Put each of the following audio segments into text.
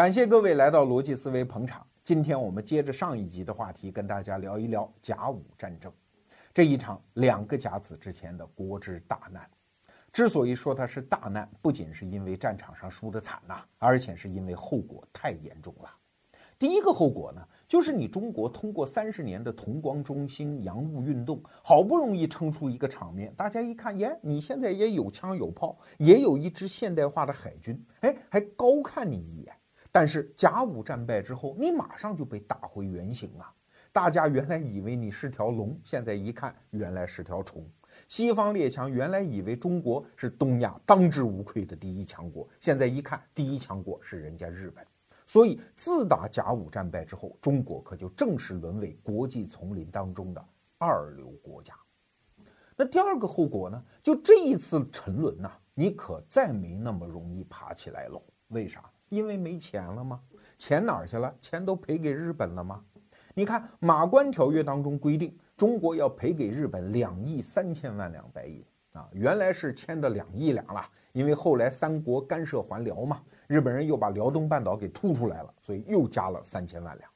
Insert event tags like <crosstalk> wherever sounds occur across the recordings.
感谢各位来到逻辑思维捧场。今天我们接着上一集的话题，跟大家聊一聊甲午战争这一场两个甲子之前的国之大难。之所以说它是大难，不仅是因为战场上输得惨呐，而且是因为后果太严重了。第一个后果呢，就是你中国通过三十年的同光中兴洋务运动，好不容易撑出一个场面，大家一看，耶，你现在也有枪有炮，也有一支现代化的海军，哎，还高看你一眼。但是甲午战败之后，你马上就被打回原形啊！大家原来以为你是条龙，现在一看，原来是条虫。西方列强原来以为中国是东亚当之无愧的第一强国，现在一看，第一强国是人家日本。所以，自打甲午战败之后，中国可就正式沦为国际丛林当中的二流国家。那第二个后果呢？就这一次沉沦呐，你可再没那么容易爬起来喽。为啥？因为没钱了吗？钱哪儿去了？钱都赔给日本了吗？你看《马关条约》当中规定，中国要赔给日本两亿三千万两白银啊，原来是签的两亿两了。因为后来三国干涉还辽嘛，日本人又把辽东半岛给突出来了，所以又加了三千万两。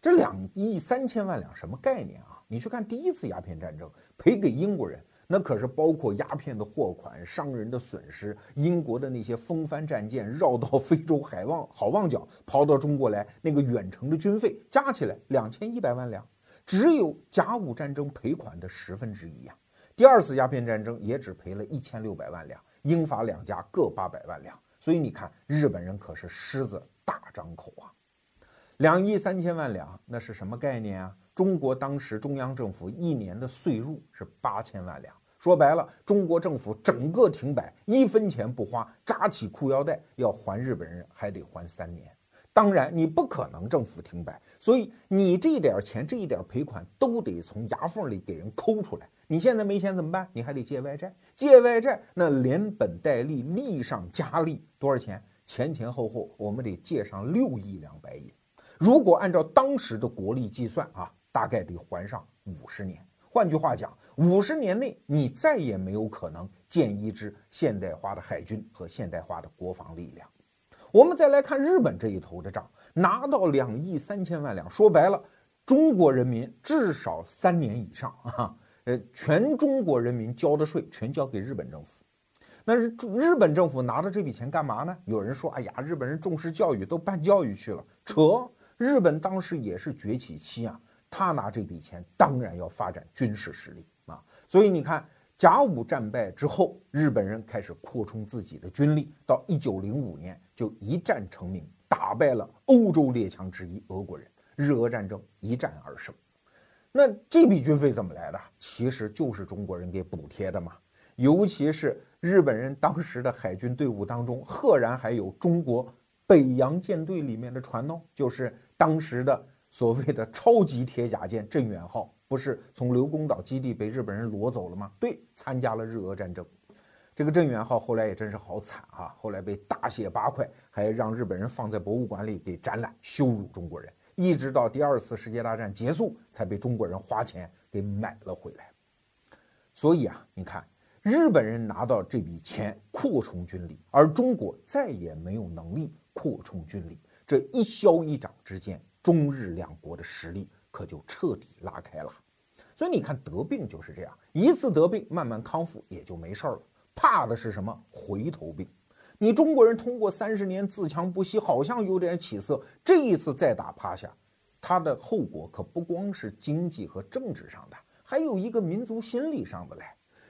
这两亿三千万两什么概念啊？你去看第一次鸦片战争赔给英国人，那可是包括鸦片的货款、商人的损失、英国的那些风帆战舰绕到 <laughs> 非洲海望好望角跑到中国来那个远程的军费，加起来两千一百万两，只有甲午战争赔款的十分之一呀。第二次鸦片战争也只赔了一千六百万两。英法两家各八百万两，所以你看，日本人可是狮子大张口啊！两亿三千万两，那是什么概念啊？中国当时中央政府一年的税入是八千万两，说白了，中国政府整个停摆，一分钱不花，扎起裤腰带要还日本人，还得还三年。当然，你不可能政府停摆，所以你这点钱、这一点赔款都得从牙缝里给人抠出来。你现在没钱怎么办？你还得借外债，借外债那连本带利，利上加利，多少钱？前前后后我们得借上六亿两白银。如果按照当时的国力计算啊，大概得还上五十年。换句话讲，五十年内你再也没有可能建一支现代化的海军和现代化的国防力量。我们再来看日本这一头的账，拿到两亿三千万两，说白了，中国人民至少三年以上 <laughs> 啊。呃，全中国人民交的税全交给日本政府，那是日本政府拿着这笔钱干嘛呢？有人说，哎呀，日本人重视教育，都办教育去了。扯，日本当时也是崛起期啊，他拿这笔钱当然要发展军事实力啊。所以你看，甲午战败之后，日本人开始扩充自己的军力，到一九零五年就一战成名，打败了欧洲列强之一俄国人，日俄战争一战而胜。那这笔军费怎么来的？其实就是中国人给补贴的嘛。尤其是日本人当时的海军队伍当中，赫然还有中国北洋舰队里面的船哦，就是当时的所谓的超级铁甲舰镇远号，不是从刘公岛基地被日本人夺走了吗？对，参加了日俄战争。这个镇远号后来也真是好惨啊，后来被大卸八块，还让日本人放在博物馆里给展览，羞辱中国人。一直到第二次世界大战结束，才被中国人花钱给买了回来。所以啊，你看，日本人拿到这笔钱扩充军力，而中国再也没有能力扩充军力，这一消一长之间，中日两国的实力可就彻底拉开了。所以你看，得病就是这样，一次得病，慢慢康复也就没事儿了。怕的是什么？回头病。你中国人通过三十年自强不息，好像有点起色。这一次再打趴下，它的后果可不光是经济和政治上的，还有一个民族心理上的嘞。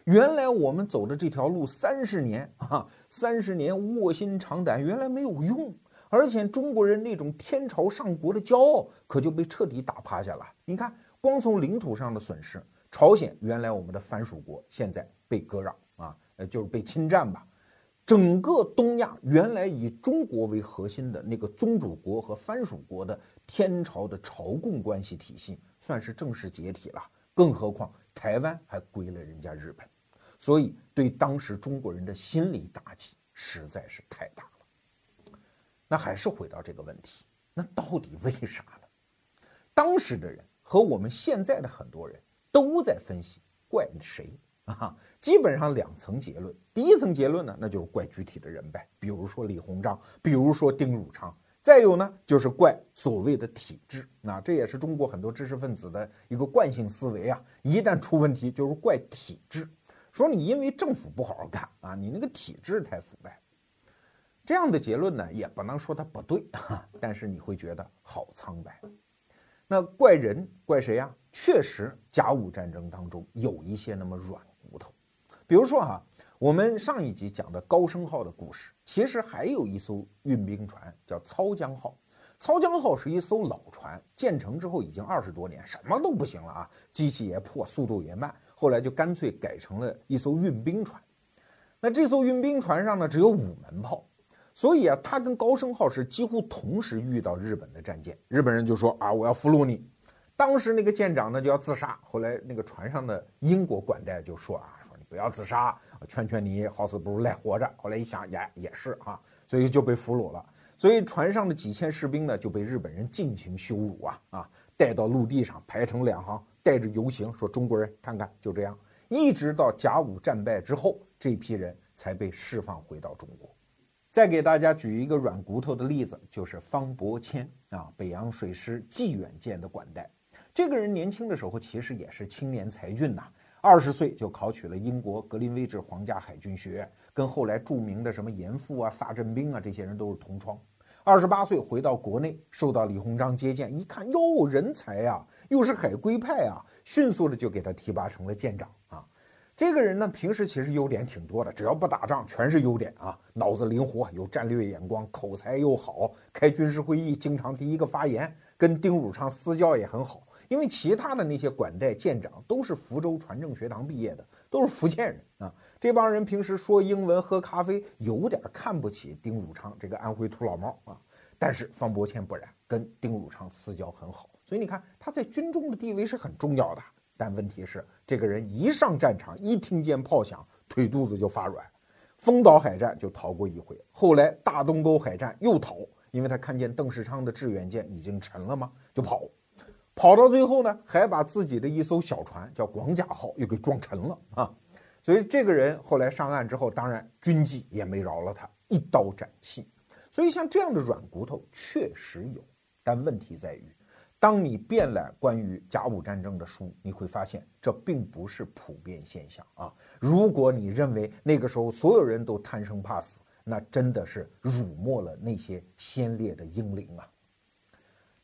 原来我们走的这条路三十年啊，三十年卧薪尝胆，原来没有用，而且中国人那种天朝上国的骄傲可就被彻底打趴下了。你看，光从领土上的损失，朝鲜原来我们的藩属国，现在被割让啊，呃，就是被侵占吧。整个东亚原来以中国为核心的那个宗主国和藩属国的天朝的朝贡关系体系，算是正式解体了。更何况台湾还归了人家日本，所以对当时中国人的心理打击实在是太大了。那还是回到这个问题，那到底为啥呢？当时的人和我们现在的很多人都在分析，怪谁？啊，基本上两层结论。第一层结论呢，那就是怪具体的人呗，比如说李鸿章，比如说丁汝昌。再有呢，就是怪所谓的体制，那这也是中国很多知识分子的一个惯性思维啊。一旦出问题，就是怪体制，说你因为政府不好好干啊，你那个体制太腐败。这样的结论呢，也不能说它不对啊，<laughs> 但是你会觉得好苍白。那怪人怪谁呀？确实，甲午战争当中有一些那么软骨头，比如说哈。我们上一集讲的高升号的故事，其实还有一艘运兵船叫操江号。操江号是一艘老船，建成之后已经二十多年，什么都不行了啊，机器也破，速度也慢，后来就干脆改成了一艘运兵船。那这艘运兵船上呢，只有五门炮，所以啊，他跟高升号是几乎同时遇到日本的战舰，日本人就说啊，我要俘虏你。当时那个舰长呢就要自杀，后来那个船上的英国管带就说啊。说你不要自杀，劝劝你，好死不如赖活着。后来一想，也也是啊，所以就被俘虏了。所以船上的几千士兵呢，就被日本人尽情羞辱啊啊，带到陆地上排成两行，带着游行，说中国人看看，就这样，一直到甲午战败之后，这批人才被释放回到中国。再给大家举一个软骨头的例子，就是方伯谦啊，北洋水师济远舰的管带。这个人年轻的时候其实也是青年才俊呐。二十岁就考取了英国格林威治皇家海军学院，跟后来著名的什么严复啊、萨镇兵啊这些人都是同窗。二十八岁回到国内，受到李鸿章接见，一看哟，人才呀，又是海归派啊，迅速的就给他提拔成了舰长。这个人呢，平时其实优点挺多的，只要不打仗，全是优点啊。脑子灵活，有战略眼光，口才又好，开军事会议经常第一个发言，跟丁汝昌私交也很好。因为其他的那些管带舰长都是福州船政学堂毕业的，都是福建人啊。这帮人平时说英文、喝咖啡，有点看不起丁汝昌这个安徽土老帽啊。但是方伯谦不然，跟丁汝昌私交很好，所以你看他在军中的地位是很重要的。但问题是，这个人一上战场，一听见炮响，腿肚子就发软。丰岛海战就逃过一回，后来大东沟海战又逃，因为他看见邓世昌的致远舰已经沉了嘛，就跑。跑到最后呢，还把自己的一艘小船叫广甲号又给撞沉了啊！所以这个人后来上岸之后，当然军纪也没饶了他，一刀斩弃。所以像这样的软骨头确实有，但问题在于，当你遍览关于甲午战争的书，你会发现这并不是普遍现象啊！如果你认为那个时候所有人都贪生怕死，那真的是辱没了那些先烈的英灵啊！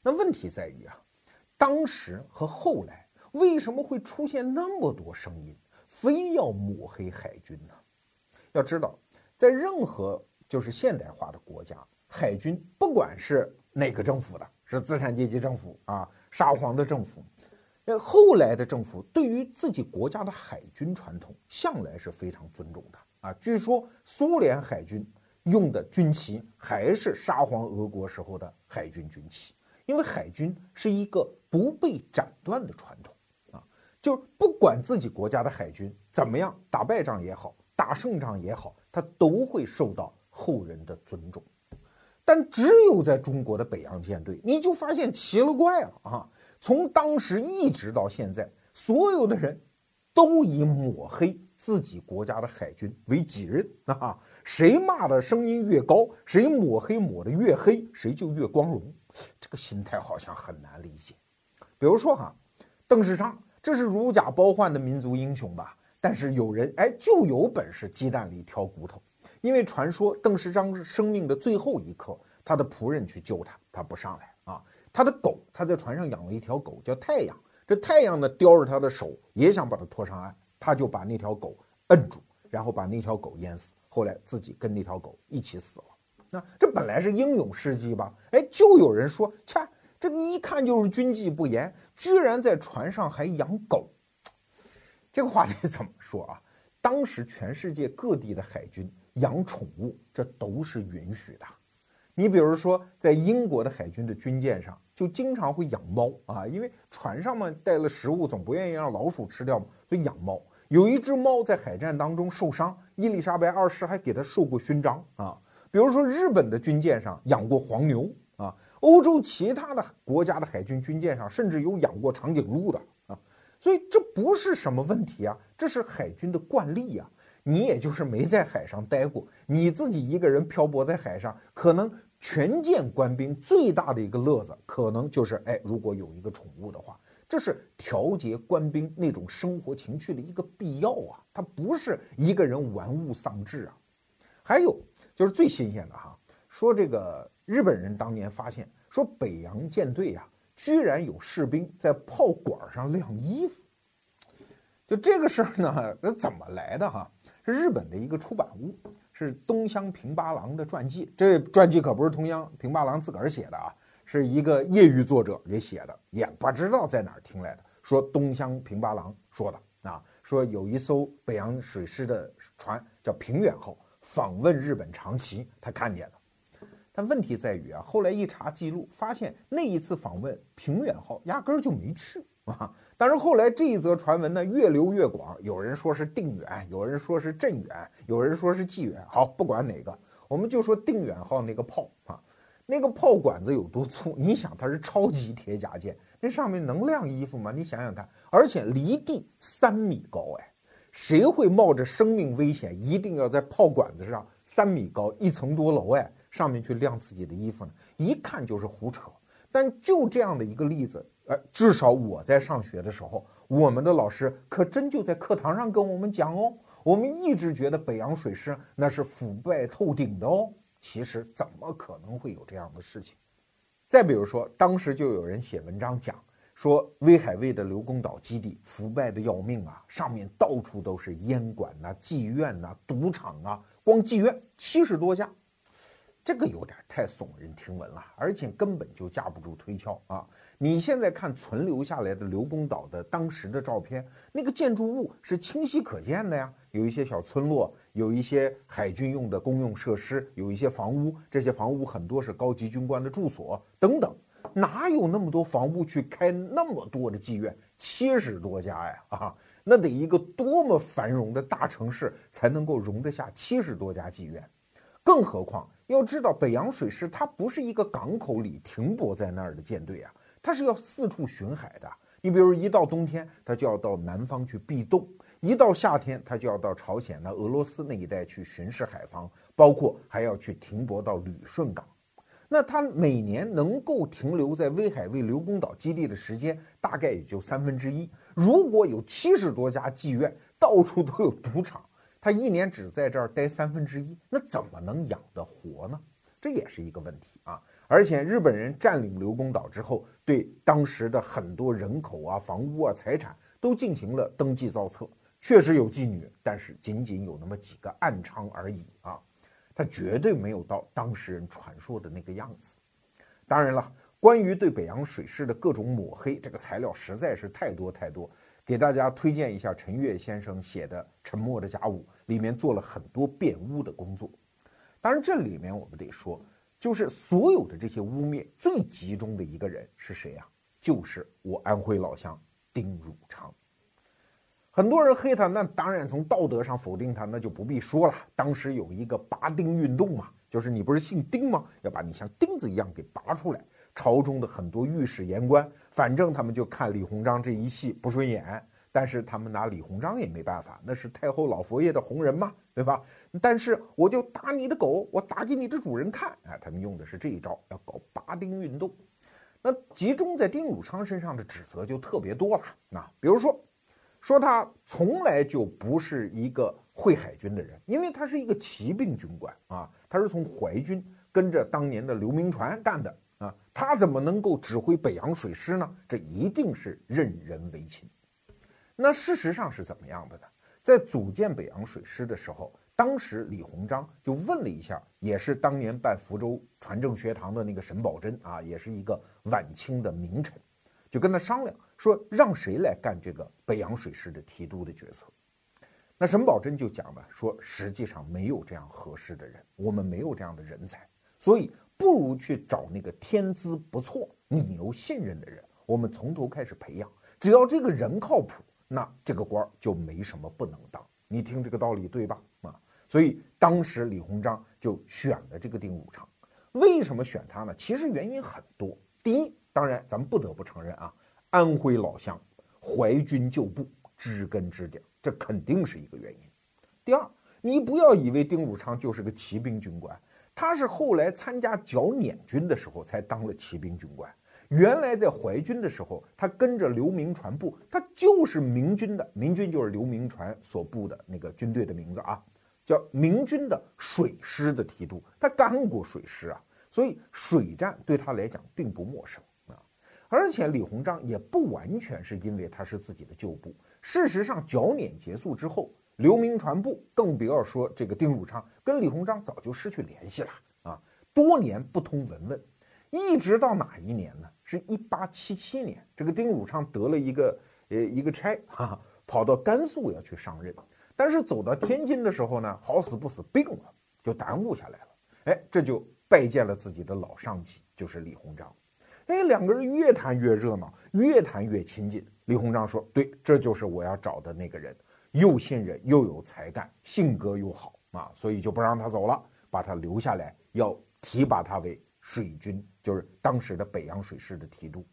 那问题在于啊。当时和后来为什么会出现那么多声音，非要抹黑海军呢？要知道，在任何就是现代化的国家，海军不管是哪个政府的，是资产阶级政府啊，沙皇的政府，那后来的政府对于自己国家的海军传统向来是非常尊重的啊。据说苏联海军用的军旗还是沙皇俄国时候的海军军旗。因为海军是一个不被斩断的传统啊，就是不管自己国家的海军怎么样打败仗也好，打胜仗也好，他都会受到后人的尊重。但只有在中国的北洋舰队，你就发现奇了怪了啊！从当时一直到现在，所有的人都以抹黑自己国家的海军为己任啊，谁骂的声音越高，谁抹黑抹的越黑，谁就越光荣。这个心态好像很难理解，比如说哈，邓世昌，这是如假包换的民族英雄吧？但是有人哎，就有本事鸡蛋里挑骨头，因为传说邓世昌生命的最后一刻，他的仆人去救他，他不上来啊。他的狗，他在船上养了一条狗叫太阳，这太阳呢叼着他的手，也想把他拖上岸，他就把那条狗摁住，然后把那条狗淹死，后来自己跟那条狗一起死了。那这本来是英勇事迹吧？哎，就有人说，切，这一看就是军纪不严，居然在船上还养狗。这个话得怎么说啊？当时全世界各地的海军养宠物，这都是允许的。你比如说，在英国的海军的军舰上，就经常会养猫啊，因为船上嘛带了食物，总不愿意让老鼠吃掉嘛，所以养猫。有一只猫在海战当中受伤，伊丽莎白二世还给它受过勋章啊。比如说，日本的军舰上养过黄牛啊，欧洲其他的国家的海军军舰上甚至有养过长颈鹿的啊，所以这不是什么问题啊，这是海军的惯例呀。你也就是没在海上待过，你自己一个人漂泊在海上，可能全舰官兵最大的一个乐子，可能就是哎，如果有一个宠物的话，这是调节官兵那种生活情趣的一个必要啊。它不是一个人玩物丧志啊。还有就是最新鲜的哈，说这个日本人当年发现，说北洋舰队呀，居然有士兵在炮管上晾衣服。就这个事儿呢，那怎么来的哈？是日本的一个出版物。是东乡平八郎的传记，这传记可不是东乡平八郎自个儿写的啊，是一个业余作者给写的，也不知道在哪儿听来的。说东乡平八郎说的啊，说有一艘北洋水师的船叫平远号，访问日本长崎，他看见了。但问题在于啊，后来一查记录，发现那一次访问平远号压根儿就没去 <laughs> 啊。但是后来这一则传闻呢越流越广，有人说是定远，有人说是镇远，有人说是济远。好，不管哪个，我们就说定远号那个炮啊，那个炮管子有多粗？你想它是超级铁甲舰，那上面能晾衣服吗？你想想看，而且离地三米高，哎，谁会冒着生命危险，一定要在炮管子上三米高一层多楼哎上面去晾自己的衣服呢？一看就是胡扯。但就这样的一个例子。呃，至少我在上学的时候，我们的老师可真就在课堂上跟我们讲哦。我们一直觉得北洋水师那是腐败透顶的哦。其实怎么可能会有这样的事情？再比如说，当时就有人写文章讲说，威海卫的刘公岛基地腐败的要命啊，上面到处都是烟馆呐、妓院呐、赌场啊，光妓院七十多家。这个有点太耸人听闻了，而且根本就架不住推敲啊！你现在看存留下来的刘公岛的当时的照片，那个建筑物是清晰可见的呀，有一些小村落，有一些海军用的公用设施，有一些房屋，这些房屋很多是高级军官的住所等等，哪有那么多房屋去开那么多的妓院？七十多家呀，啊，那得一个多么繁荣的大城市才能够容得下七十多家妓院？更何况。要知道，北洋水师它不是一个港口里停泊在那儿的舰队啊，它是要四处巡海的。你比如一到冬天，它就要到南方去避冻；一到夏天，它就要到朝鲜、那俄罗斯那一带去巡视海防，包括还要去停泊到旅顺港。那它每年能够停留在威海卫刘公岛基地的时间，大概也就三分之一。如果有七十多家妓院，到处都有赌场。他一年只在这儿待三分之一，那怎么能养得活呢？这也是一个问题啊！而且日本人占领刘公岛之后，对当时的很多人口啊、房屋啊、财产都进行了登记造册，确实有妓女，但是仅仅有那么几个暗娼而已啊！他绝对没有到当事人传说的那个样子。当然了，关于对北洋水师的各种抹黑，这个材料实在是太多太多。给大家推荐一下陈悦先生写的《沉默的甲午》，里面做了很多辩污的工作。当然，这里面我们得说，就是所有的这些污蔑最集中的一个人是谁呀？就是我安徽老乡丁汝昌。很多人黑他，那当然从道德上否定他，那就不必说了。当时有一个拔钉运动嘛，就是你不是姓丁吗？要把你像钉子一样给拔出来。朝中的很多御史言官，反正他们就看李鸿章这一戏不顺眼，但是他们拿李鸿章也没办法，那是太后老佛爷的红人嘛，对吧？但是我就打你的狗，我打给你的主人看，哎，他们用的是这一招，要搞拔丁运动。那集中在丁汝昌身上的指责就特别多了，那比如说，说他从来就不是一个会海军的人，因为他是一个骑兵军官啊，他是从淮军跟着当年的刘铭传干的。啊，他怎么能够指挥北洋水师呢？这一定是任人唯亲。那事实上是怎么样的呢？在组建北洋水师的时候，当时李鸿章就问了一下，也是当年办福州船政学堂的那个沈葆桢啊，也是一个晚清的名臣，就跟他商量说，让谁来干这个北洋水师的提督的角色？那沈葆桢就讲了，说实际上没有这样合适的人，我们没有这样的人才，所以。不如去找那个天资不错、你又信任的人，我们从头开始培养。只要这个人靠谱，那这个官儿就没什么不能当。你听这个道理对吧？啊，所以当时李鸿章就选了这个丁汝昌。为什么选他呢？其实原因很多。第一，当然咱们不得不承认啊，安徽老乡，淮军旧部，知根知底，这肯定是一个原因。第二，你不要以为丁汝昌就是个骑兵军官。他是后来参加剿捻军的时候才当了骑兵军官。原来在淮军的时候，他跟着刘铭传部，他就是明军的，明军就是刘铭传所部的那个军队的名字啊，叫明军的水师的提督，他干过水师啊，所以水战对他来讲并不陌生啊。而且李鸿章也不完全是因为他是自己的旧部，事实上剿捻结束之后，刘铭传部，更不要说这个丁汝昌，跟李鸿章早就失去联系了啊，多年不通文问。一直到哪一年呢？是一八七七年，这个丁汝昌得了一个呃一个差，哈，跑到甘肃要去上任，但是走到天津的时候呢，好死不死病了，就耽误下来了。哎，这就拜见了自己的老上级，就是李鸿章。哎，两个人越谈越热闹，越谈越亲近。李鸿章说：“对，这就是我要找的那个人，又信任又有才干，性格又好啊，所以就不让他走了，把他留下来，要提拔他为。”水军就是当时的北洋水师的提督，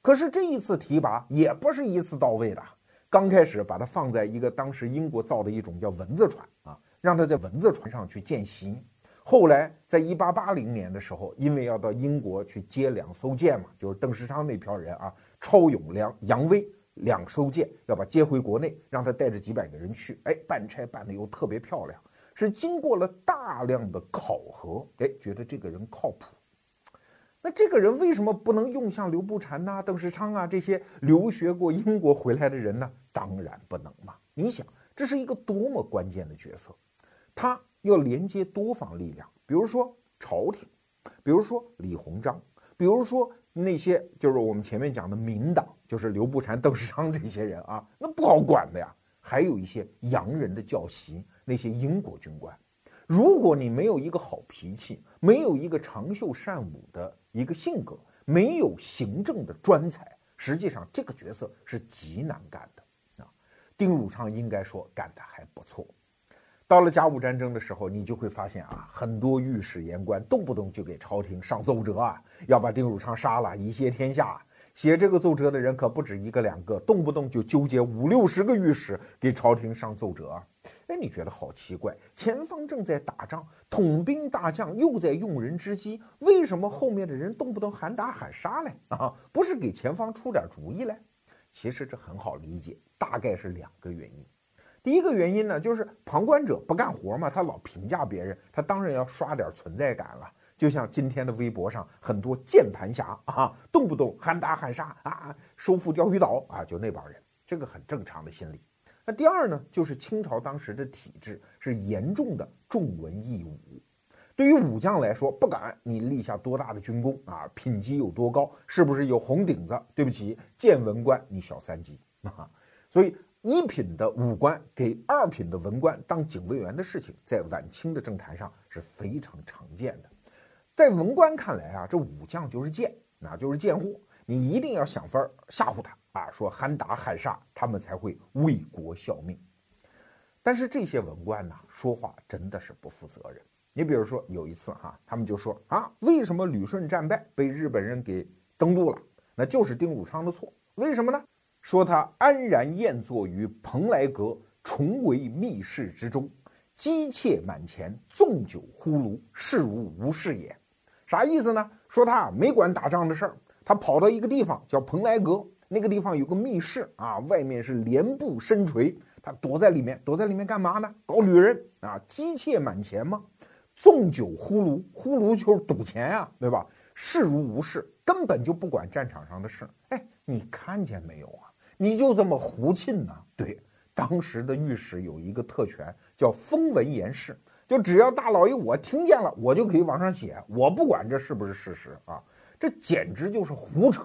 可是这一次提拔也不是一次到位的。刚开始把他放在一个当时英国造的一种叫蚊子船啊，让他在蚊子船上去见习。后来在一八八零年的时候，因为要到英国去接两艘舰嘛，就是邓世昌那票人啊，超勇、梁杨威两艘舰要把接回国内，让他带着几百个人去。哎，办差办的又特别漂亮，是经过了大量的考核，哎，觉得这个人靠谱。那这个人为什么不能用像刘步蟾呐、邓世昌啊这些留学过英国回来的人呢？当然不能嘛！你想，这是一个多么关键的角色，他要连接多方力量，比如说朝廷，比如说李鸿章，比如说那些就是我们前面讲的民党，就是刘步蟾、<laughs> 邓世昌这些人啊，那不好管的呀。还有一些洋人的教习，那些英国军官。如果你没有一个好脾气，没有一个长袖善舞的一个性格，没有行政的专才，实际上这个角色是极难干的啊。丁汝昌应该说干得还不错。到了甲午战争的时候，你就会发现啊，很多御史言官动不动就给朝廷上奏折啊，要把丁汝昌杀了以谢天下。写这个奏折的人可不止一个两个，动不动就纠结五六十个御史给朝廷上奏折。哎，你觉得好奇怪？前方正在打仗，统兵大将又在用人之机，为什么后面的人动不动喊打喊杀嘞？啊，不是给前方出点主意嘞？其实这很好理解，大概是两个原因。第一个原因呢，就是旁观者不干活嘛，他老评价别人，他当然要刷点存在感了。就像今天的微博上很多键盘侠啊，动不动喊打喊杀啊，收复钓鱼岛啊，就那帮人，这个很正常的心理。那第二呢，就是清朝当时的体制是严重的重文抑武，对于武将来说，不管你立下多大的军功啊，品级有多高，是不是有红顶子，对不起，见文官你小三级啊。所以一品的武官给二品的文官当警卫员的事情，在晚清的政坛上是非常常见的。在文官看来啊，这武将就是贱，那就是贱货，你一定要想法吓唬他啊，说喊打喊杀，他们才会为国效命。但是这些文官呢，说话真的是不负责任。你比如说有一次哈，他们就说啊，为什么旅顺战败被日本人给登陆了？那就是丁汝昌的错。为什么呢？说他安然宴坐于蓬莱阁，重围密室之中，姬妾满前，纵酒呼噜，事如无事也。啥意思呢？说他没管打仗的事儿，他跑到一个地方叫蓬莱阁，那个地方有个密室啊，外面是帘布深垂，他躲在里面，躲在里面干嘛呢？搞女人啊，姬妾满前吗？纵酒呼噜，呼噜就是赌钱呀，对吧？视如无事，根本就不管战场上的事。哎，你看见没有啊？你就这么胡沁呢？对，当时的御史有一个特权，叫封文言事。就只要大老爷我听见了，我就可以往上写，我不管这是不是事实啊，这简直就是胡扯。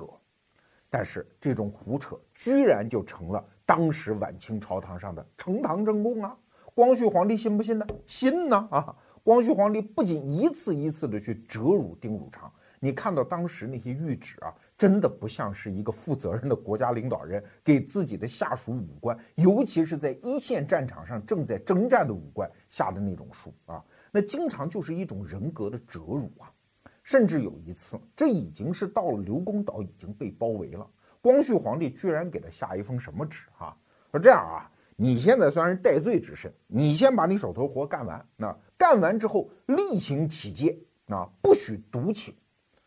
但是这种胡扯居然就成了当时晚清朝堂上的呈堂证供啊！光绪皇帝信不信呢？信呢啊！光绪皇帝不仅一次一次的去折辱丁汝昌，你看到当时那些谕旨啊。真的不像是一个负责任的国家领导人给自己的下属武官，尤其是在一线战场上正在征战的武官下的那种书啊，那经常就是一种人格的折辱啊。甚至有一次，这已经是到了刘公岛已经被包围了，光绪皇帝居然给他下一封什么旨啊？说这样啊，你现在算是戴罪之身，你先把你手头活干完，那干完之后另行启阶，啊，不许独请，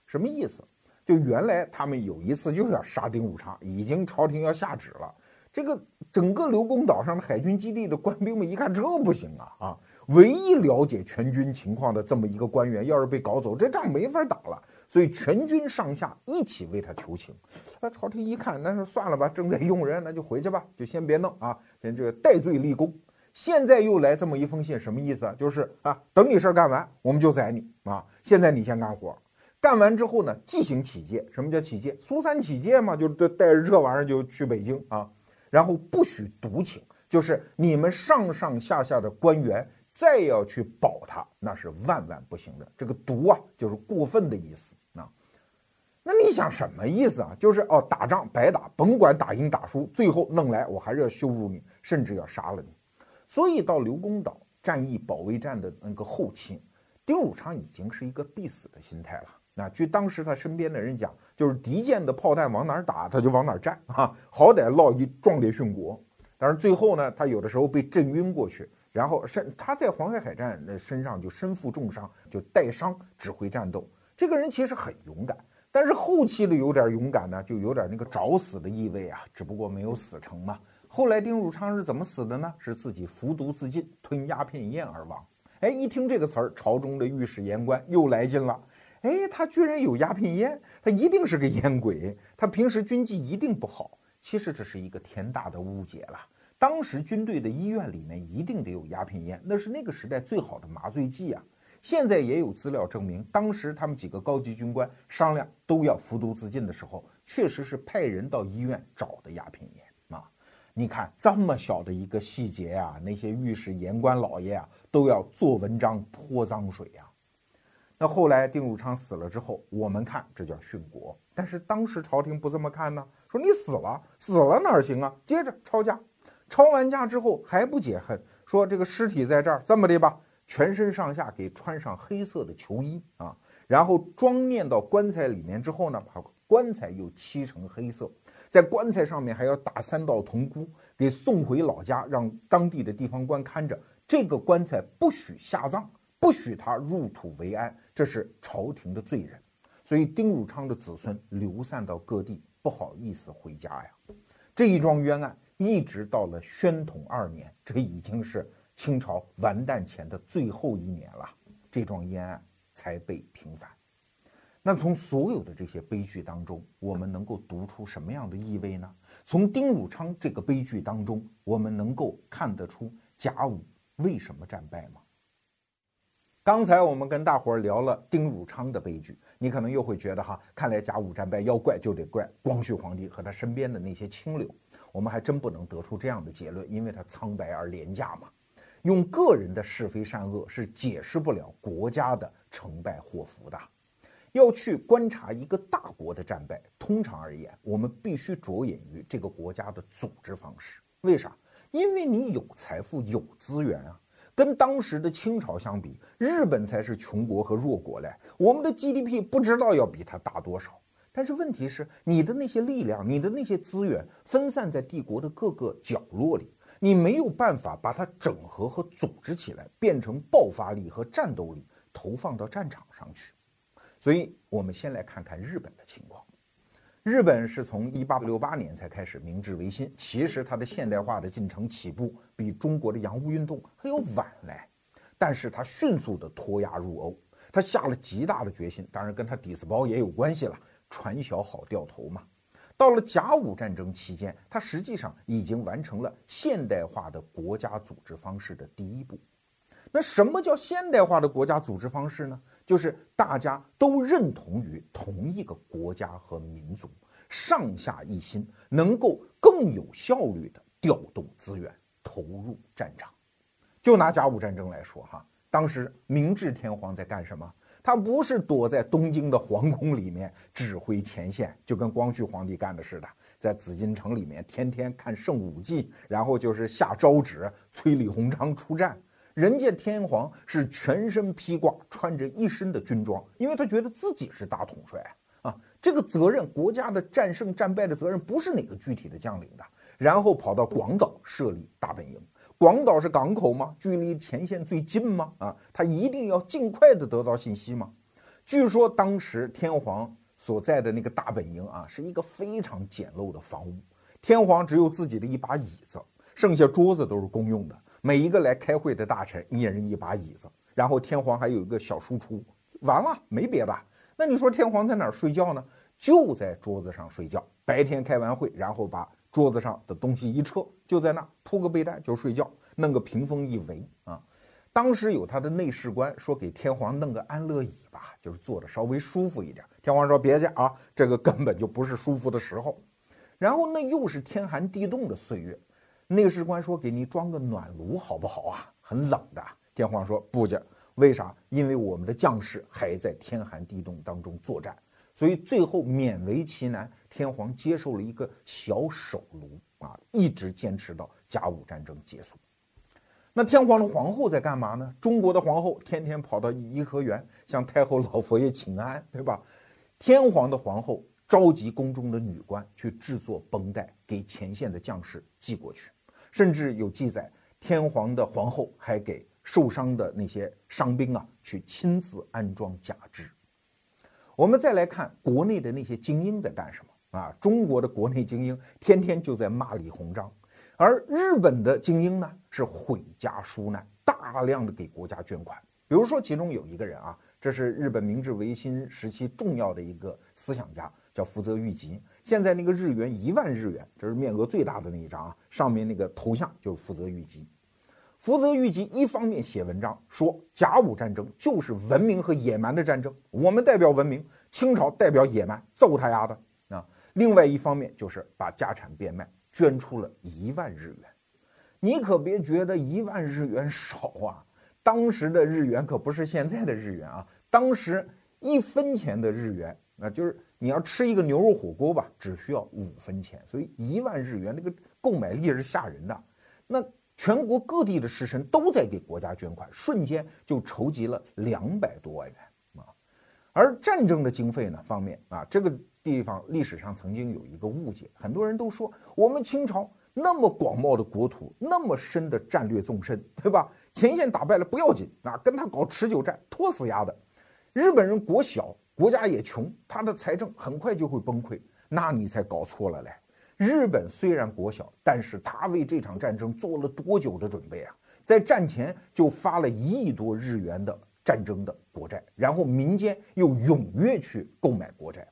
什么意思？就原来他们有一次就是要杀丁汝昌，已经朝廷要下旨了。这个整个刘公岛上的海军基地的官兵们一看，这不行啊啊！唯一了解全军情况的这么一个官员，要是被搞走，这仗没法打了。所以全军上下一起为他求情。那朝廷一看，那就算了吧，正在用人，那就回去吧，就先别弄啊，先这戴罪立功。现在又来这么一封信，什么意思啊？就是啊，等你事儿干完，我们就宰你啊。现在你先干活。干完之后呢，即行起戒。什么叫起戒？苏三起戒嘛，就是带着这玩意儿就去北京啊。然后不许独请，就是你们上上下下的官员再要去保他，那是万万不行的。这个独啊，就是过分的意思啊。那你想什么意思啊？就是哦，打仗白打，甭管打赢打输，最后弄来我还是要羞辱你，甚至要杀了你。所以到刘公岛战役保卫战的那个后期，丁汝昌已经是一个必死的心态了。那据当时他身边的人讲，就是敌舰的炮弹往哪儿打，他就往哪儿站啊，好歹落一壮烈殉国。但是最后呢，他有的时候被震晕过去，然后身他在黄海海战那身上就身负重伤，就带伤指挥战斗。这个人其实很勇敢，但是后期的有点勇敢呢，就有点那个找死的意味啊，只不过没有死成嘛。后来丁汝昌是怎么死的呢？是自己服毒自尽，吞鸦片烟而亡。哎，一听这个词儿，朝中的御史言官又来劲了。哎，他居然有鸦片烟，他一定是个烟鬼，他平时军纪一定不好。其实这是一个天大的误解了。当时军队的医院里面一定得有鸦片烟，那是那个时代最好的麻醉剂啊。现在也有资料证明，当时他们几个高级军官商量都要服毒自尽的时候，确实是派人到医院找的鸦片烟啊。你看这么小的一个细节啊，那些御史言官老爷啊都要做文章泼脏水呀。那后来丁汝昌死了之后，我们看这叫殉国，但是当时朝廷不这么看呢，说你死了，死了哪行啊？接着抄家，抄完家之后还不解恨，说这个尸体在这儿，这么的吧，全身上下给穿上黑色的囚衣啊，然后装念到棺材里面之后呢，把棺材又漆成黑色，在棺材上面还要打三道铜箍，给送回老家，让当地的地方官看着，这个棺材不许下葬。不许他入土为安，这是朝廷的罪人，所以丁汝昌的子孙流散到各地，不好意思回家呀。这一桩冤案一直到了宣统二年，这已经是清朝完蛋前的最后一年了，这桩冤案才被平反。那从所有的这些悲剧当中，我们能够读出什么样的意味呢？从丁汝昌这个悲剧当中，我们能够看得出甲午为什么战败吗？刚才我们跟大伙儿聊了丁汝昌的悲剧，你可能又会觉得哈，看来甲午战败要怪就得怪光绪皇帝和他身边的那些清流。我们还真不能得出这样的结论，因为他苍白而廉价嘛。用个人的是非善恶是解释不了国家的成败祸福的。要去观察一个大国的战败，通常而言，我们必须着眼于这个国家的组织方式。为啥？因为你有财富、有资源啊。跟当时的清朝相比，日本才是穷国和弱国嘞。我们的 GDP 不知道要比它大多少，但是问题是，你的那些力量，你的那些资源分散在帝国的各个角落里，你没有办法把它整合和组织起来，变成爆发力和战斗力，投放到战场上去。所以，我们先来看看日本的情况。日本是从一八六八年才开始明治维新，其实它的现代化的进程起步比中国的洋务运动还要晚嘞，但是它迅速的脱亚入欧，他下了极大的决心，当然跟他底子薄也有关系了，船小好掉头嘛。到了甲午战争期间，他实际上已经完成了现代化的国家组织方式的第一步。那什么叫现代化的国家组织方式呢？就是大家都认同于同一个国家和民族，上下一心，能够更有效率地调动资源，投入战场。就拿甲午战争来说，哈，当时明治天皇在干什么？他不是躲在东京的皇宫里面指挥前线，就跟光绪皇帝干的似的，在紫禁城里面天天看圣武记，然后就是下诏旨催李鸿章出战。人家天皇是全身披挂，穿着一身的军装，因为他觉得自己是大统帅啊。这个责任，国家的战胜战败的责任，不是哪个具体的将领的，然后跑到广岛设立大本营。广岛是港口吗？距离前线最近吗？啊，他一定要尽快的得到信息吗？据说当时天皇所在的那个大本营啊，是一个非常简陋的房屋，天皇只有自己的一把椅子，剩下桌子都是公用的。每一个来开会的大臣，一人一把椅子，然后天皇还有一个小书橱，完了没别的。那你说天皇在哪睡觉呢？就在桌子上睡觉。白天开完会，然后把。桌子上的东西一撤，就在那铺个被单就睡觉，弄个屏风一围啊。当时有他的内侍官说给天皇弄个安乐椅吧，就是坐着稍微舒服一点。天皇说别介啊，这个根本就不是舒服的时候。然后那又是天寒地冻的岁月，内侍官说给你装个暖炉好不好啊？很冷的。天皇说不加，为啥？因为我们的将士还在天寒地冻当中作战。所以最后勉为其难，天皇接受了一个小手炉啊，一直坚持到甲午战争结束。那天皇的皇后在干嘛呢？中国的皇后天天跑到颐和园向太后老佛爷请安，对吧？天皇的皇后召集宫中的女官去制作绷带，给前线的将士寄过去。甚至有记载，天皇的皇后还给受伤的那些伤兵啊，去亲自安装假肢。我们再来看国内的那些精英在干什么啊？中国的国内精英天天就在骂李鸿章，而日本的精英呢是毁家纾难，大量的给国家捐款。比如说，其中有一个人啊，这是日本明治维新时期重要的一个思想家，叫福泽谕吉。现在那个日元一万日元，这是面额最大的那一张啊，上面那个头像就是福泽谕吉。福泽谕吉一方面写文章说甲午战争就是文明和野蛮的战争，我们代表文明，清朝代表野蛮，揍他丫的啊！另外一方面就是把家产变卖，捐出了一万日元。你可别觉得一万日元少啊，当时的日元可不是现在的日元啊，当时一分钱的日元，那就是你要吃一个牛肉火锅吧，只需要五分钱，所以一万日元那个购买力是吓人的。那。全国各地的士绅都在给国家捐款，瞬间就筹集了两百多万元啊！而战争的经费呢方面啊，这个地方历史上曾经有一个误解，很多人都说我们清朝那么广袤的国土，那么深的战略纵深，对吧？前线打败了不要紧啊，跟他搞持久战，拖死丫的。日本人国小，国家也穷，他的财政很快就会崩溃，那你才搞错了嘞。日本虽然国小，但是他为这场战争做了多久的准备啊？在战前就发了一亿多日元的战争的国债，然后民间又踊跃去购买国债，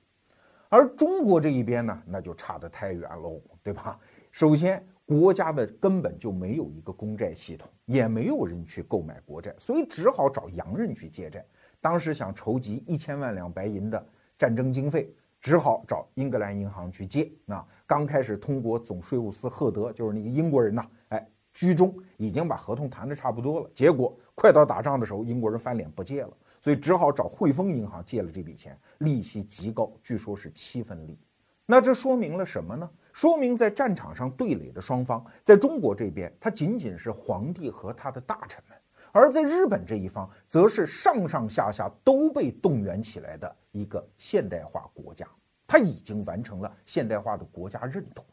而中国这一边呢，那就差得太远喽，对吧？首先，国家的根本就没有一个公债系统，也没有人去购买国债，所以只好找洋人去借债。当时想筹集一千万两白银的战争经费。只好找英格兰银行去借啊！刚开始，通过总税务司赫德，就是那个英国人呐，哎，居中已经把合同谈的差不多了。结果快到打仗的时候，英国人翻脸不借了，所以只好找汇丰银行借了这笔钱，利息极高，据说是七分利。那这说明了什么呢？说明在战场上对垒的双方，在中国这边，他仅仅是皇帝和他的大臣们。而在日本这一方，则是上上下下都被动员起来的一个现代化国家，他已经完成了现代化的国家认同。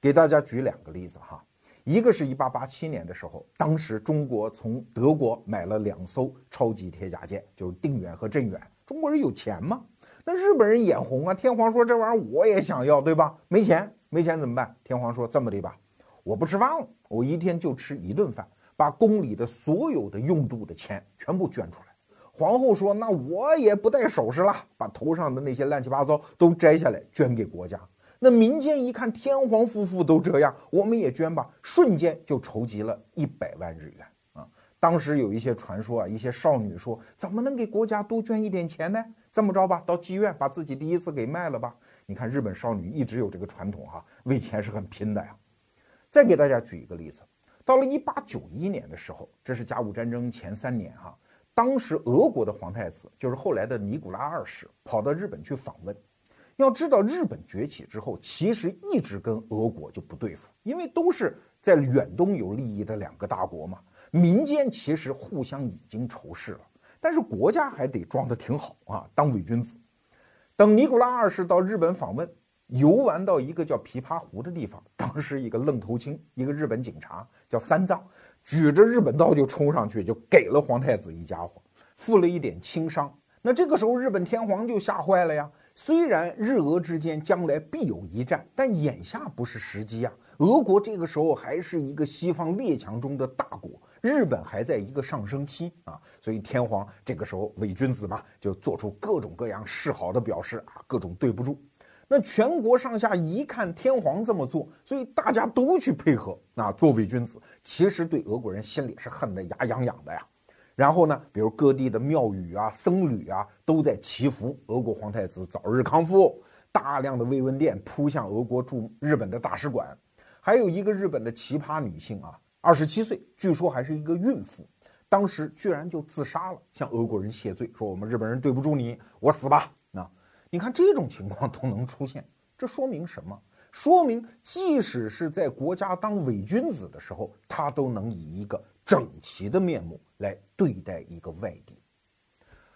给大家举两个例子哈，一个是一八八七年的时候，当时中国从德国买了两艘超级铁甲舰，就是定远和镇远。中国人有钱吗？那日本人眼红啊！天皇说这玩意儿我也想要，对吧？没钱，没钱怎么办？天皇说这么的吧，我不吃饭了，我一天就吃一顿饭。把宫里的所有的用度的钱全部捐出来。皇后说：“那我也不戴首饰了，把头上的那些乱七八糟都摘下来捐给国家。”那民间一看天皇夫妇都这样，我们也捐吧，瞬间就筹集了一百万日元啊！当时有一些传说啊，一些少女说：“怎么能给国家多捐一点钱呢？”这么着吧，到妓院把自己第一次给卖了吧。你看日本少女一直有这个传统哈，为钱是很拼的呀。再给大家举一个例子。到了一八九一年的时候，这是甲午战争前三年哈。当时俄国的皇太子就是后来的尼古拉二世，跑到日本去访问。要知道，日本崛起之后，其实一直跟俄国就不对付，因为都是在远东有利益的两个大国嘛。民间其实互相已经仇视了，但是国家还得装得挺好啊，当伪君子。等尼古拉二世到日本访问，游玩到一个叫琵琶湖的地方，当时一个愣头青，一个日本警察叫三藏，举着日本刀就冲上去，就给了皇太子一家伙，负了一点轻伤。那这个时候日本天皇就吓坏了呀。虽然日俄之间将来必有一战，但眼下不是时机啊。俄国这个时候还是一个西方列强中的大国，日本还在一个上升期啊，所以天皇这个时候伪君子嘛，就做出各种各样示好的表示啊，各种对不住。那全国上下一看天皇这么做，所以大家都去配合啊，做伪君子。其实对俄国人心里是恨得牙痒痒的呀。然后呢，比如各地的庙宇啊、僧侣啊，都在祈福俄国皇太子早日康复。大量的慰问电扑向俄国驻日本的大使馆。还有一个日本的奇葩女性啊，二十七岁，据说还是一个孕妇，当时居然就自杀了，向俄国人谢罪，说我们日本人对不住你，我死吧。那你看这种情况都能出现，这说明什么？说明即使是在国家当伪君子的时候，他都能以一个。整齐的面目来对待一个外敌，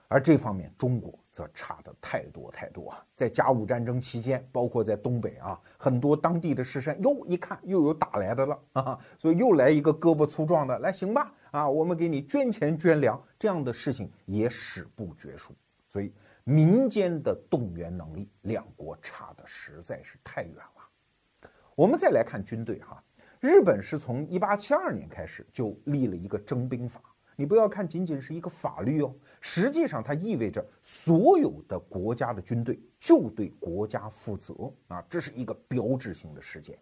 而这方面中国则差的太多太多！在甲午战争期间，包括在东北啊，很多当地的士绅哟一看又有打来的了啊，所以又来一个胳膊粗壮的来行吧啊，我们给你捐钱捐粮，这样的事情也史不绝书。所以民间的动员能力，两国差的实在是太远了。我们再来看军队哈。日本是从一八七二年开始就立了一个征兵法，你不要看仅仅是一个法律哦，实际上它意味着所有的国家的军队就对国家负责啊，这是一个标志性的事件。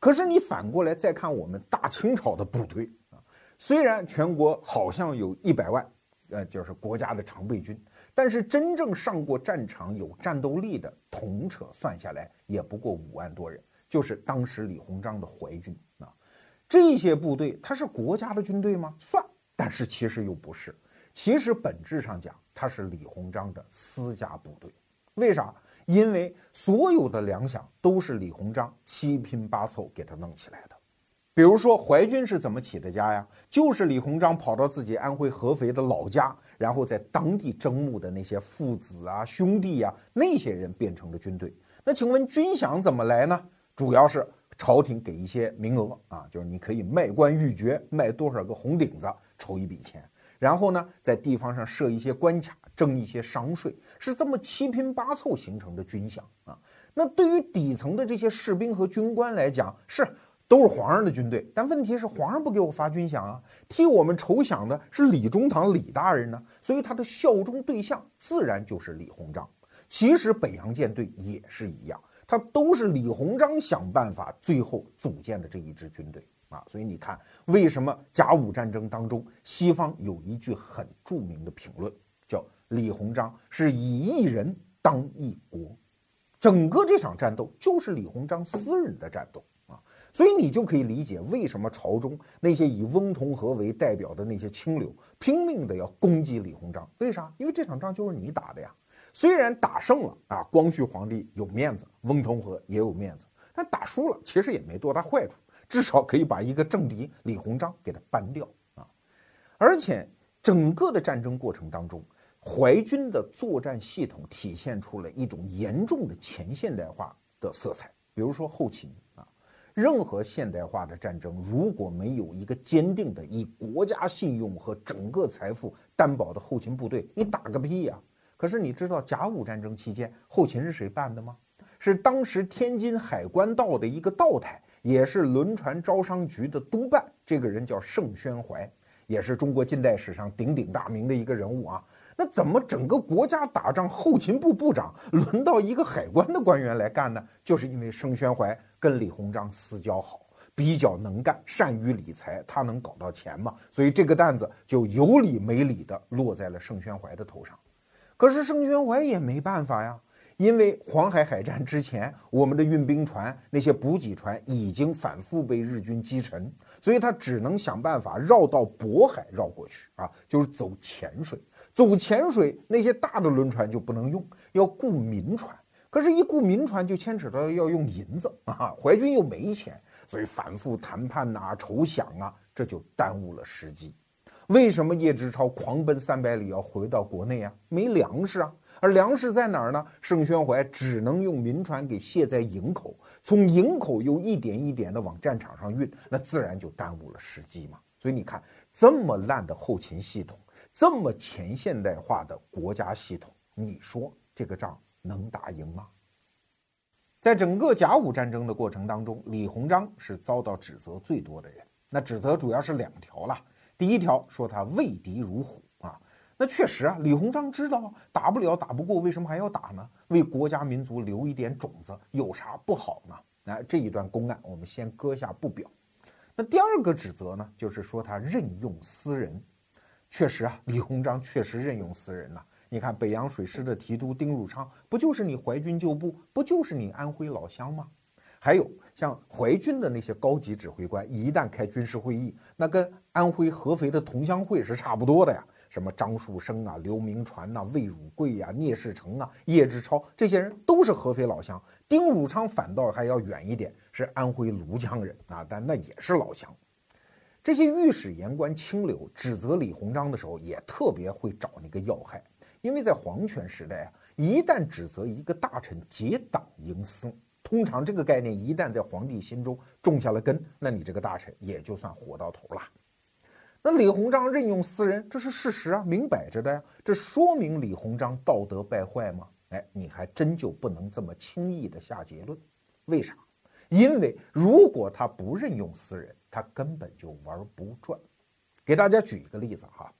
可是你反过来再看我们大清朝的部队啊，虽然全国好像有一百万，呃，就是国家的常备军，但是真正上过战场有战斗力的，统扯算下来也不过五万多人。就是当时李鸿章的淮军啊，这些部队它是国家的军队吗？算，但是其实又不是。其实本质上讲，它是李鸿章的私家部队。为啥？因为所有的粮饷都是李鸿章七拼八凑给他弄起来的。比如说淮军是怎么起的家呀？就是李鸿章跑到自己安徽合肥的老家，然后在当地征募的那些父子啊、兄弟呀，那些人变成了军队。那请问军饷怎么来呢？主要是朝廷给一些名额啊，就是你可以卖官鬻爵，卖多少个红顶子，筹一笔钱。然后呢，在地方上设一些关卡，征一些商税，是这么七拼八凑形成的军饷啊。那对于底层的这些士兵和军官来讲，是都是皇上的军队，但问题是皇上不给我发军饷啊，替我们筹饷的是李中堂李大人呢，所以他的效忠对象自然就是李鸿章。其实北洋舰队也是一样。他都是李鸿章想办法最后组建的这一支军队啊，所以你看，为什么甲午战争当中西方有一句很著名的评论，叫李鸿章是以一人当一国，整个这场战斗就是李鸿章私人的战斗啊，所以你就可以理解为什么朝中那些以翁同龢为代表的那些清流拼命的要攻击李鸿章，为啥？因为这场仗就是你打的呀。虽然打胜了啊，光绪皇帝有面子，翁同龢也有面子，但打输了其实也没多大坏处，至少可以把一个政敌李鸿章给他扳掉啊。而且整个的战争过程当中，淮军的作战系统体现出了一种严重的前现代化的色彩。比如说后勤啊，任何现代化的战争如果没有一个坚定的以国家信用和整个财富担保的后勤部队，你打个屁呀！可是你知道甲午战争期间后勤是谁办的吗？是当时天津海关道的一个道台，也是轮船招商局的督办。这个人叫盛宣怀，也是中国近代史上鼎鼎大名的一个人物啊。那怎么整个国家打仗，后勤部部长轮到一个海关的官员来干呢？就是因为盛宣怀跟李鸿章私交好，比较能干，善于理财，他能搞到钱嘛，所以这个担子就有理没理的落在了盛宣怀的头上。可是盛宣怀也没办法呀，因为黄海海战之前，我们的运兵船那些补给船已经反复被日军击沉，所以他只能想办法绕到渤海绕过去啊，就是走浅水。走浅水，那些大的轮船就不能用，要雇民船。可是，一雇民船就牵扯到要用银子啊，淮军又没钱，所以反复谈判呐、筹饷啊，这就耽误了时机。为什么叶志超狂奔三百里要回到国内啊？没粮食啊！而粮食在哪儿呢？盛宣怀只能用民船给卸在营口，从营口又一点一点的往战场上运，那自然就耽误了时机嘛。所以你看，这么烂的后勤系统，这么前现代化的国家系统，你说这个仗能打赢吗？在整个甲午战争的过程当中，李鸿章是遭到指责最多的人。那指责主要是两条了。第一条说他畏敌如虎，那确实啊，李鸿章知道打不了、打不过，为什么还要打呢？为国家民族留一点种子，有啥不好呢？那这一段公案我们先搁下不表。那第二个指责呢，就是说他任用私人。确实啊，李鸿章确实任用私人呐。你看北洋水师的提督丁汝昌，不就是你淮军旧部，不就是你安徽老乡吗？还有像淮军的那些高级指挥官，一旦开军事会议，那跟安徽合肥的同乡会是差不多的呀。什么张树声啊、刘铭传呐、魏汝贵呀、聂士成啊、叶志超这些人都是合肥老乡，丁汝昌反倒还要远一点，是安徽庐江人啊，但那也是老乡。这些御史言官清流指责李鸿章的时候，也特别会找那个要害，因为在皇权时代啊，一旦指责一个大臣结党营私。通常这个概念一旦在皇帝心中种下了根，那你这个大臣也就算活到头了。那李鸿章任用私人，这是事实啊，明摆着的呀。这说明李鸿章道德败坏吗？哎，你还真就不能这么轻易的下结论。为啥？因为如果他不任用私人，他根本就玩不转。给大家举一个例子哈，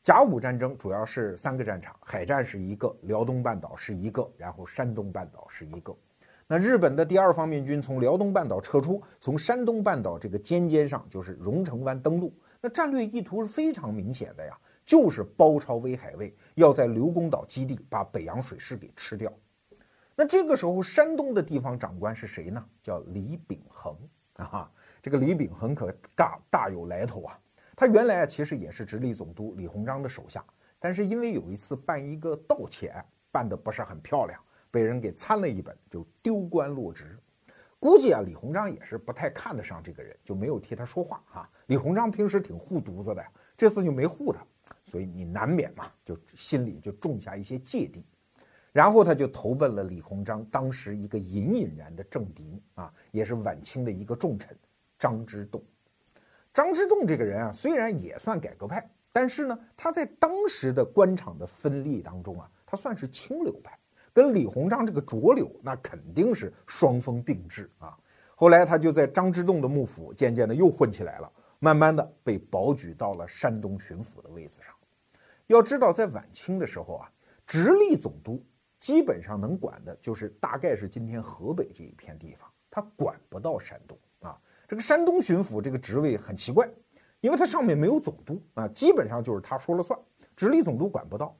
甲午战争主要是三个战场，海战是一个，辽东半岛是一个，然后山东半岛是一个。那日本的第二方面军从辽东半岛撤出，从山东半岛这个尖尖上，就是荣成湾登陆。那战略意图是非常明显的呀，就是包抄威海卫，要在刘公岛基地把北洋水师给吃掉。那这个时候，山东的地方长官是谁呢？叫李秉衡啊。这个李秉衡可大大有来头啊。他原来啊其实也是直隶总督李鸿章的手下，但是因为有一次办一个盗窃，办得不是很漂亮。被人给参了一本，就丢官落职。估计啊，李鸿章也是不太看得上这个人，就没有替他说话啊。李鸿章平时挺护犊子的，这次就没护他，所以你难免嘛，就心里就种下一些芥蒂。然后他就投奔了李鸿章当时一个隐隐然的政敌啊，也是晚清的一个重臣张之洞。张之洞这个人啊，虽然也算改革派，但是呢，他在当时的官场的分立当中啊，他算是清流派。跟李鸿章这个浊流，那肯定是双峰并峙啊。后来他就在张之洞的幕府，渐渐的又混起来了，慢慢的被保举到了山东巡抚的位子上。要知道，在晚清的时候啊，直隶总督基本上能管的就是大概是今天河北这一片地方，他管不到山东啊。这个山东巡抚这个职位很奇怪，因为他上面没有总督啊，基本上就是他说了算，直隶总督管不到。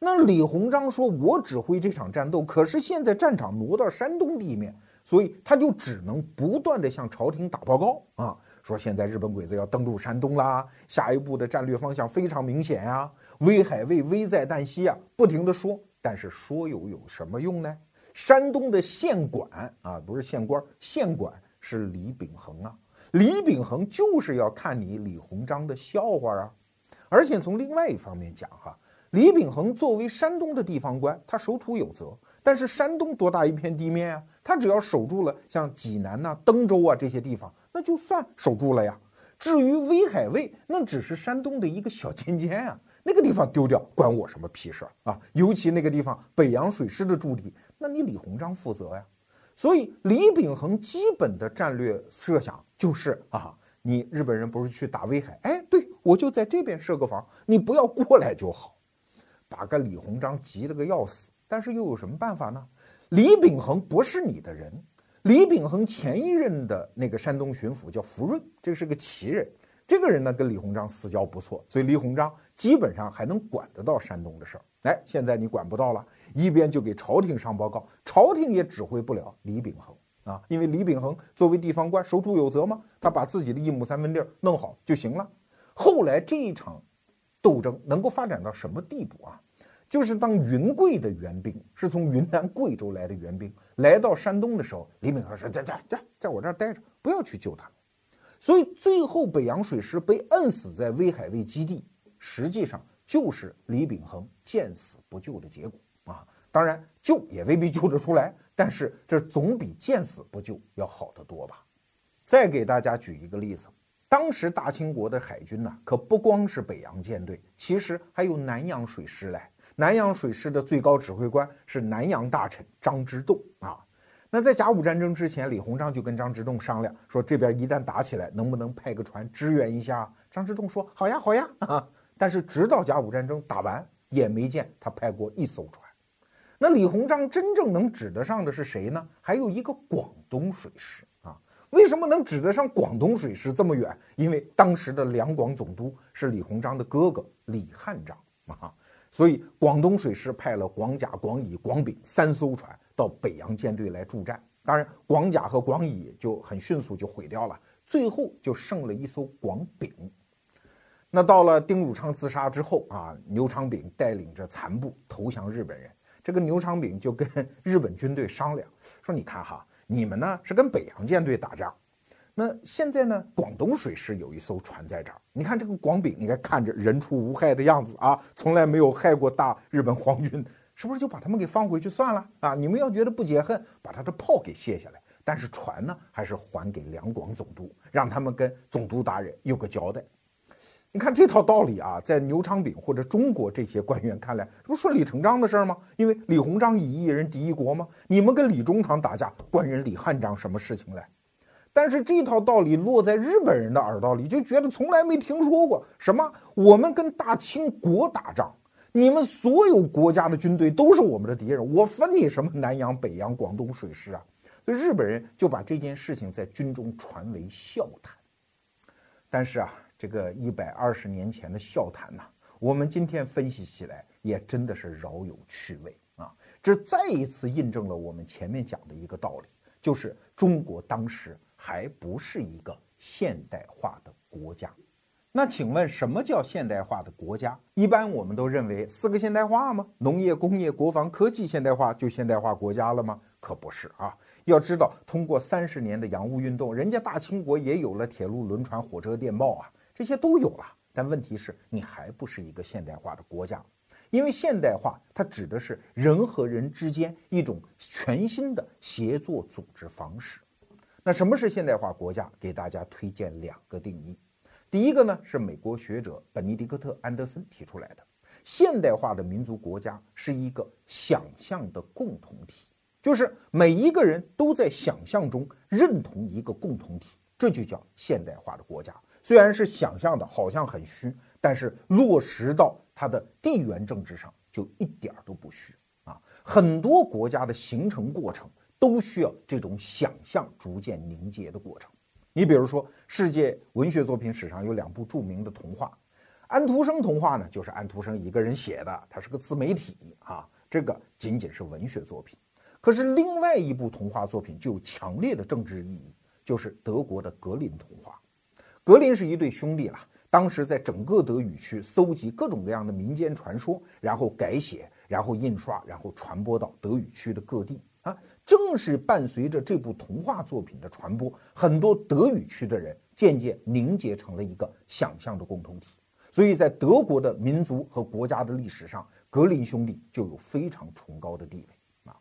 那李鸿章说：“我指挥这场战斗，可是现在战场挪到山东地面，所以他就只能不断的向朝廷打报告啊，说现在日本鬼子要登陆山东啦，下一步的战略方向非常明显呀，威海卫危在旦夕啊，不停的说。但是说有有什么用呢？山东的县管啊，不是县官，县管是李秉衡啊，李秉衡就是要看你李鸿章的笑话啊，而且从另外一方面讲哈。”李秉衡作为山东的地方官，他守土有责。但是山东多大一片地面啊？他只要守住了像济南呐、登州啊这些地方，那就算守住了呀。至于威海卫，那只是山东的一个小尖尖啊，那个地方丢掉关我什么屁事儿啊？尤其那个地方北洋水师的驻地，那你李鸿章负责呀。所以李秉衡基本的战略设想就是啊，你日本人不是去打威海？哎，对我就在这边设个防，你不要过来就好。把个李鸿章急了个要死，但是又有什么办法呢？李秉衡不是你的人。李秉衡前一任的那个山东巡抚叫福润，这是个奇人。这个人呢跟李鸿章私交不错，所以李鸿章基本上还能管得到山东的事儿。哎，现在你管不到了，一边就给朝廷上报告，朝廷也指挥不了李秉衡啊，因为李秉衡作为地方官，守土有责嘛，他把自己的一亩三分地儿弄好就行了。后来这一场斗争能够发展到什么地步啊？就是当云贵的援兵是从云南贵州来的援兵来到山东的时候，李秉衡说：“在在在，在我这儿待着，不要去救他。”所以最后北洋水师被摁死在威海卫基地，实际上就是李秉衡见死不救的结果啊！当然救也未必救得出来，但是这总比见死不救要好得多吧。再给大家举一个例子，当时大清国的海军呢，可不光是北洋舰队，其实还有南洋水师嘞。南洋水师的最高指挥官是南洋大臣张之洞啊。那在甲午战争之前，李鸿章就跟张之洞商量说，这边一旦打起来，能不能派个船支援一下？张之洞说好呀，好呀啊！但是直到甲午战争打完，也没见他派过一艘船。那李鸿章真正能指得上的是谁呢？还有一个广东水师啊。为什么能指得上广东水师这么远？因为当时的两广总督是李鸿章的哥哥李汉章啊。所以广东水师派了广甲、广乙、广丙三艘船。到北洋舰队来助战，当然广甲和广乙就很迅速就毁掉了，最后就剩了一艘广丙。那到了丁汝昌自杀之后啊，牛长炳带领着残部投降日本人。这个牛长炳就跟 <laughs> 日本军队商量说：“你看哈，你们呢是跟北洋舰队打仗，那现在呢广东水师有一艘船在这儿，你看这个广丙，你看看着人畜无害的样子啊，从来没有害过大日本皇军。”是不是就把他们给放回去算了啊？你们要觉得不解恨，把他的炮给卸下来，但是船呢，还是还给两广总督，让他们跟总督大人有个交代。你看这套道理啊，在牛昌炳或者中国这些官员看来，这不顺理成章的事儿吗？因为李鸿章以一人敌一国吗？你们跟李中堂打架，关人李汉章什么事情嘞？但是这套道理落在日本人的耳朵里，就觉得从来没听说过什么我们跟大清国打仗。你们所有国家的军队都是我们的敌人，我分你什么南洋、北洋、广东水师啊？所以日本人就把这件事情在军中传为笑谈。但是啊，这个一百二十年前的笑谈呐，我们今天分析起来也真的是饶有趣味啊！这再一次印证了我们前面讲的一个道理，就是中国当时还不是一个现代化的国家。那请问什么叫现代化的国家？一般我们都认为四个现代化吗？农业、工业、国防、科技现代化就现代化国家了吗？可不是啊！要知道，通过三十年的洋务运动，人家大清国也有了铁路、轮船、火车、电报啊，这些都有了。但问题是，你还不是一个现代化的国家，因为现代化它指的是人和人之间一种全新的协作组织方式。那什么是现代化国家？给大家推荐两个定义。第一个呢是美国学者本尼迪克特·安德森提出来的，现代化的民族国家是一个想象的共同体，就是每一个人都在想象中认同一个共同体，这就叫现代化的国家。虽然是想象的，好像很虚，但是落实到它的地缘政治上就一点都不虚啊。很多国家的形成过程都需要这种想象逐渐凝结的过程。你比如说，世界文学作品史上有两部著名的童话，《安徒生童话》呢，就是安徒生一个人写的，他是个自媒体啊，这个仅仅是文学作品。可是另外一部童话作品就有强烈的政治意义，就是德国的格林童话。格林是一对兄弟了，当时在整个德语区搜集各种各样的民间传说，然后改写，然后印刷，然后传播到德语区的各地。啊，正是伴随着这部童话作品的传播，很多德语区的人渐渐凝结成了一个想象的共同体。所以在德国的民族和国家的历史上，格林兄弟就有非常崇高的地位啊。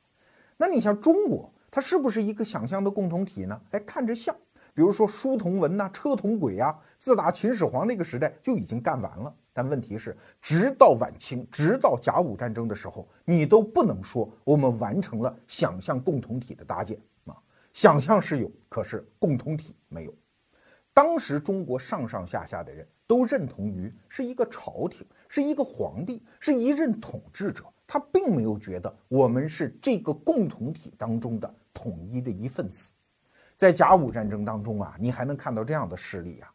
那你像中国，它是不是一个想象的共同体呢？哎，看着像。比如说书同文呐，车同轨呀，自打秦始皇那个时代就已经干完了。但问题是，直到晚清，直到甲午战争的时候，你都不能说我们完成了想象共同体的搭建啊。想象是有，可是共同体没有。当时中国上上下下的人都认同于是一个朝廷，是一个皇帝，是一任统治者，他并没有觉得我们是这个共同体当中的统一的一份子。在甲午战争当中啊，你还能看到这样的事例啊。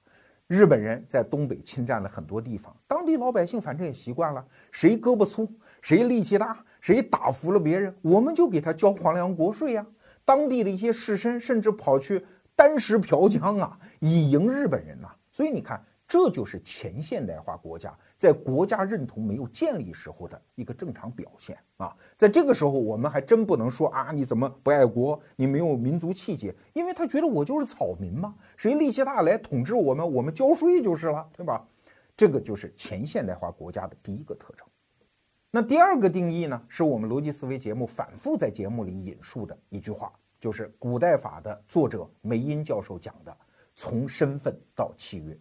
日本人在东北侵占了很多地方，当地老百姓反正也习惯了，谁胳膊粗，谁力气大，谁打服了别人，我们就给他交皇粮国税呀。当地的一些士绅甚至跑去单食嫖娼啊，以迎日本人呐。所以你看。这就是前现代化国家在国家认同没有建立时候的一个正常表现啊！在这个时候，我们还真不能说啊，你怎么不爱国？你没有民族气节，因为他觉得我就是草民嘛，谁力气大来统治我们，我们交税就是了，对吧？这个就是前现代化国家的第一个特征。那第二个定义呢，是我们逻辑思维节目反复在节目里引述的一句话，就是古代法的作者梅因教授讲的“从身份到契约”，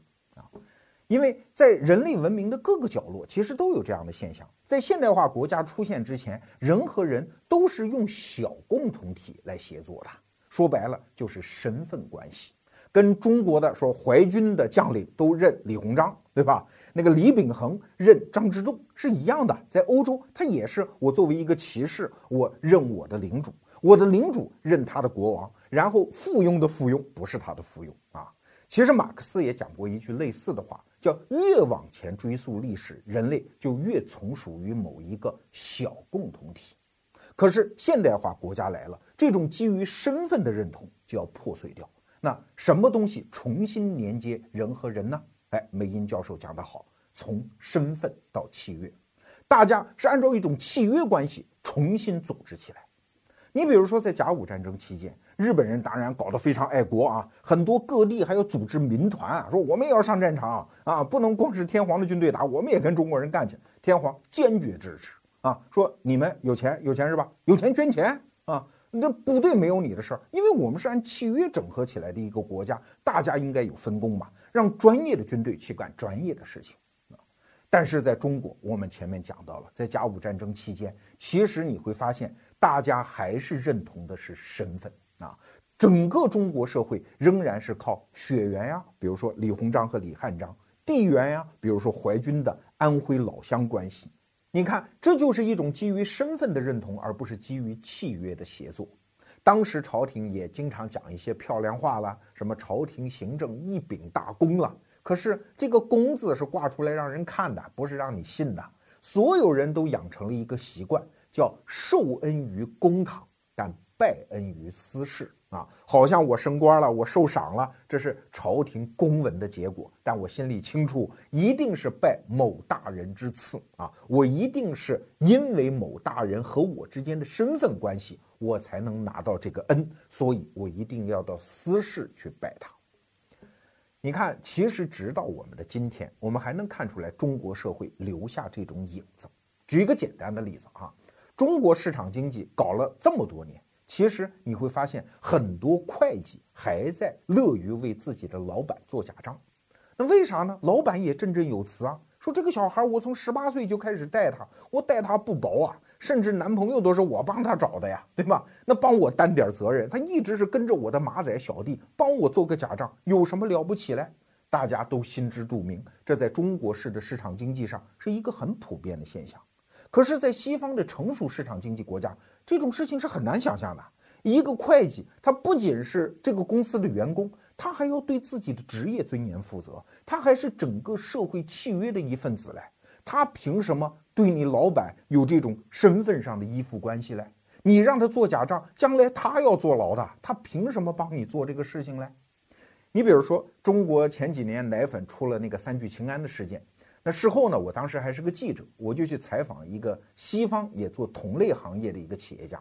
因为在人类文明的各个角落，其实都有这样的现象。在现代化国家出现之前，人和人都是用小共同体来协作的，说白了就是身份关系。跟中国的说淮军的将领都认李鸿章，对吧？那个李秉衡认张之洞是一样的。在欧洲，他也是我作为一个骑士，我认我的领主，我的领主认他的国王，然后附庸的附庸不是他的附庸啊。其实马克思也讲过一句类似的话，叫越往前追溯历史，人类就越从属于某一个小共同体。可是现代化国家来了，这种基于身份的认同就要破碎掉。那什么东西重新连接人和人呢？哎，梅因教授讲得好，从身份到契约，大家是按照一种契约关系重新组织起来。你比如说，在甲午战争期间，日本人当然搞得非常爱国啊，很多各地还要组织民团啊，说我们也要上战场啊，不能光是天皇的军队打，我们也跟中国人干去。天皇坚决支持啊，说你们有钱有钱是吧？有钱捐钱啊。那部队没有你的事儿，因为我们是按契约整合起来的一个国家，大家应该有分工嘛，让专业的军队去干专业的事情啊。但是在中国，我们前面讲到了，在甲午战争期间，其实你会发现，大家还是认同的是身份啊，整个中国社会仍然是靠血缘呀，比如说李鸿章和李汉章；地缘呀，比如说淮军的安徽老乡关系。你看，这就是一种基于身份的认同，而不是基于契约的协作。当时朝廷也经常讲一些漂亮话了，什么朝廷行政一秉大功了。可是这个“功”字是挂出来让人看的，不是让你信的。所有人都养成了一个习惯，叫受恩于公堂，但拜恩于私事。啊，好像我升官了，我受赏了，这是朝廷公文的结果。但我心里清楚，一定是拜某大人之赐啊！我一定是因为某大人和我之间的身份关系，我才能拿到这个恩，所以我一定要到私事去拜他。你看，其实直到我们的今天，我们还能看出来中国社会留下这种影子。举一个简单的例子啊，中国市场经济搞了这么多年。其实你会发现，很多会计还在乐于为自己的老板做假账。那为啥呢？老板也振振有词啊，说这个小孩我从十八岁就开始带他，我带他不薄啊，甚至男朋友都是我帮他找的呀，对吧？那帮我担点责任，他一直是跟着我的马仔小弟，帮我做个假账，有什么了不起嘞？大家都心知肚明，这在中国式的市场经济上是一个很普遍的现象。可是，在西方的成熟市场经济国家，这种事情是很难想象的。一个会计，他不仅是这个公司的员工，他还要对自己的职业尊严负责，他还是整个社会契约的一份子嘞。他凭什么对你老板有这种身份上的依附关系嘞？你让他做假账，将来他要坐牢的，他凭什么帮你做这个事情嘞？你比如说，中国前几年奶粉出了那个三聚氰胺的事件。那事后呢？我当时还是个记者，我就去采访一个西方也做同类行业的一个企业家，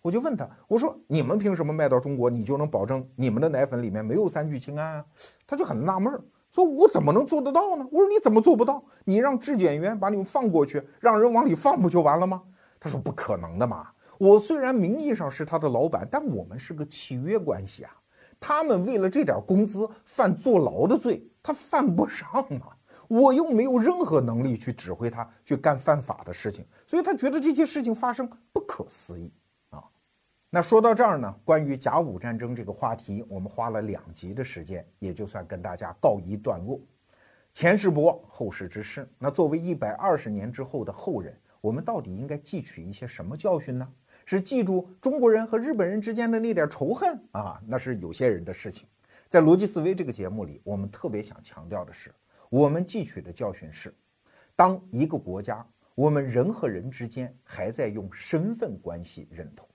我就问他，我说你们凭什么卖到中国，你就能保证你们的奶粉里面没有三聚氰胺啊？他就很纳闷儿，说我怎么能做得到呢？我说你怎么做不到？你让质检员把你们放过去，让人往里放不就完了吗？他说不可能的嘛，我虽然名义上是他的老板，但我们是个契约关系啊。他们为了这点工资犯坐牢的罪，他犯不上啊。我又没有任何能力去指挥他去干犯法的事情，所以他觉得这些事情发生不可思议啊。那说到这儿呢，关于甲午战争这个话题，我们花了两集的时间，也就算跟大家告一段落。前世不忘，后世之师。那作为一百二十年之后的后人，我们到底应该汲取一些什么教训呢？是记住中国人和日本人之间的那点仇恨啊？那是有些人的事情。在逻辑思维这个节目里，我们特别想强调的是。我们汲取的教训是，当一个国家，我们人和人之间还在用身份关系认同，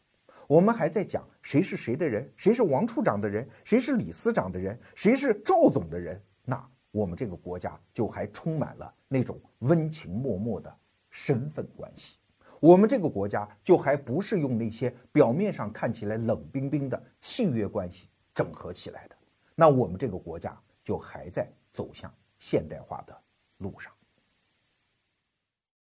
我们还在讲谁是谁的人，谁是王处长的人，谁是李司长的人，谁是赵总的人，那我们这个国家就还充满了那种温情脉脉的身份关系，我们这个国家就还不是用那些表面上看起来冷冰冰的契约关系整合起来的，那我们这个国家就还在走向。现代化的路上。